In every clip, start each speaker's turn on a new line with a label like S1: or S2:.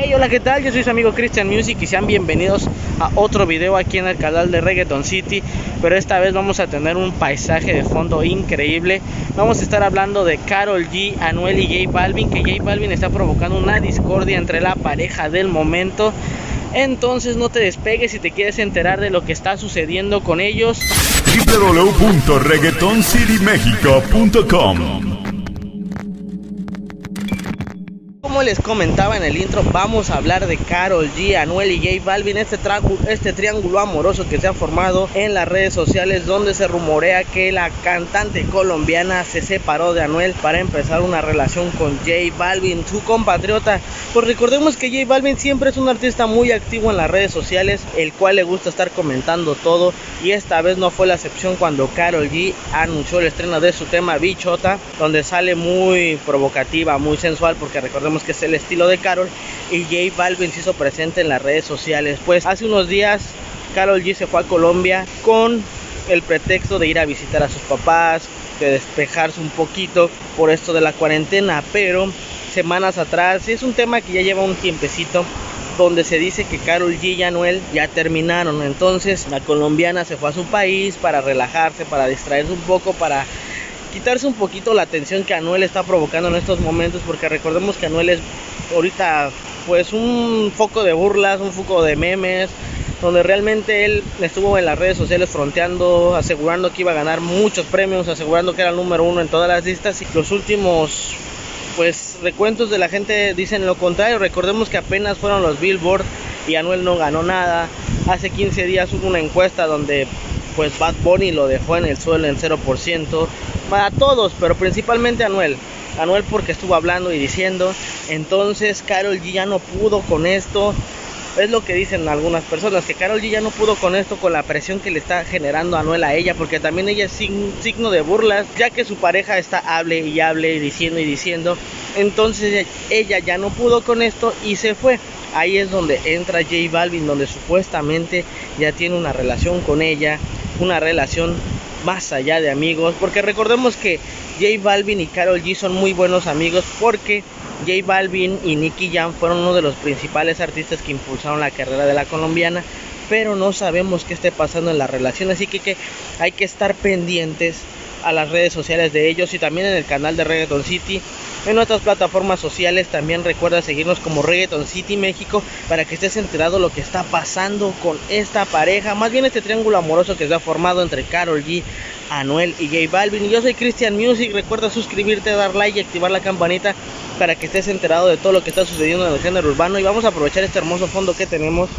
S1: Hey, hola, ¿qué tal? Yo soy su amigo Christian Music y sean bienvenidos a otro video aquí en el canal de Reggaeton City. Pero esta vez vamos a tener un paisaje de fondo increíble. Vamos a estar hablando de Carol G, Anuel y J Balvin, que J Balvin está provocando una discordia entre la pareja del momento. Entonces no te despegues si te quieres enterar de lo que está sucediendo con ellos.
S2: www.reggaetoncitymexico.com
S1: Como les comentaba en el intro, vamos a hablar de Carol G, Anuel y J Balvin, este, este triángulo amoroso que se ha formado en las redes sociales donde se rumorea que la cantante colombiana se separó de Anuel para empezar una relación con J Balvin, su compatriota. Pues recordemos que J Balvin siempre es un artista muy activo en las redes sociales, el cual le gusta estar comentando todo y esta vez no fue la excepción cuando Carol G anunció el estreno de su tema Bichota, donde sale muy provocativa, muy sensual porque recordemos que es el estilo de Carol y J Balvin se hizo presente en las redes sociales. Pues hace unos días Carol G se fue a Colombia con el pretexto de ir a visitar a sus papás, de despejarse un poquito por esto de la cuarentena, pero semanas atrás es un tema que ya lleva un tiempecito donde se dice que Carol G y Anuel ya terminaron. Entonces la colombiana se fue a su país para relajarse, para distraerse un poco, para quitarse un poquito la atención que Anuel está provocando en estos momentos, porque recordemos que Anuel es ahorita pues un foco de burlas, un foco de memes, donde realmente él estuvo en las redes sociales fronteando, asegurando que iba a ganar muchos premios, asegurando que era el número uno en todas las listas y los últimos pues recuentos de la gente dicen lo contrario, recordemos que apenas fueron los Billboard y Anuel no ganó nada, hace 15 días hubo una encuesta donde pues Bad Bunny lo dejó en el suelo en 0%, para todos, pero principalmente Anuel. Anuel porque estuvo hablando y diciendo, entonces Carol G ya no pudo con esto. Es lo que dicen algunas personas, que Carol G ya no pudo con esto, con la presión que le está generando Anuel a ella, porque también ella es signo de burlas, ya que su pareja está hable y hable diciendo y diciendo. Entonces ella ya no pudo con esto y se fue. Ahí es donde entra J Balvin, donde supuestamente ya tiene una relación con ella, una relación más allá de amigos, porque recordemos que J Balvin y Carol G son muy buenos amigos porque J Balvin y Nicky Jam fueron uno de los principales artistas que impulsaron la carrera de la colombiana, pero no sabemos qué esté pasando en la relación, así que, que hay que estar pendientes a las redes sociales de ellos y también en el canal de Reggaeton City. En nuestras plataformas sociales también recuerda seguirnos como Reggaeton City México para que estés enterado lo que está pasando con esta pareja, más bien este triángulo amoroso que se ha formado entre Carol G, Anuel y J Balvin. Yo soy Christian Music, recuerda suscribirte, dar like y activar la campanita para que estés enterado de todo lo que está sucediendo en el género urbano. Y vamos a aprovechar este hermoso fondo que tenemos.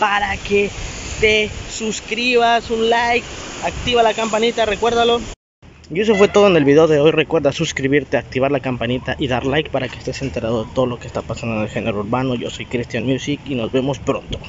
S1: Para que te suscribas, un like, activa la campanita, recuérdalo. Y eso fue todo en el video de hoy. Recuerda suscribirte, activar la campanita y dar like para que estés enterado de todo lo que está pasando en el género urbano. Yo soy Christian Music y nos vemos pronto.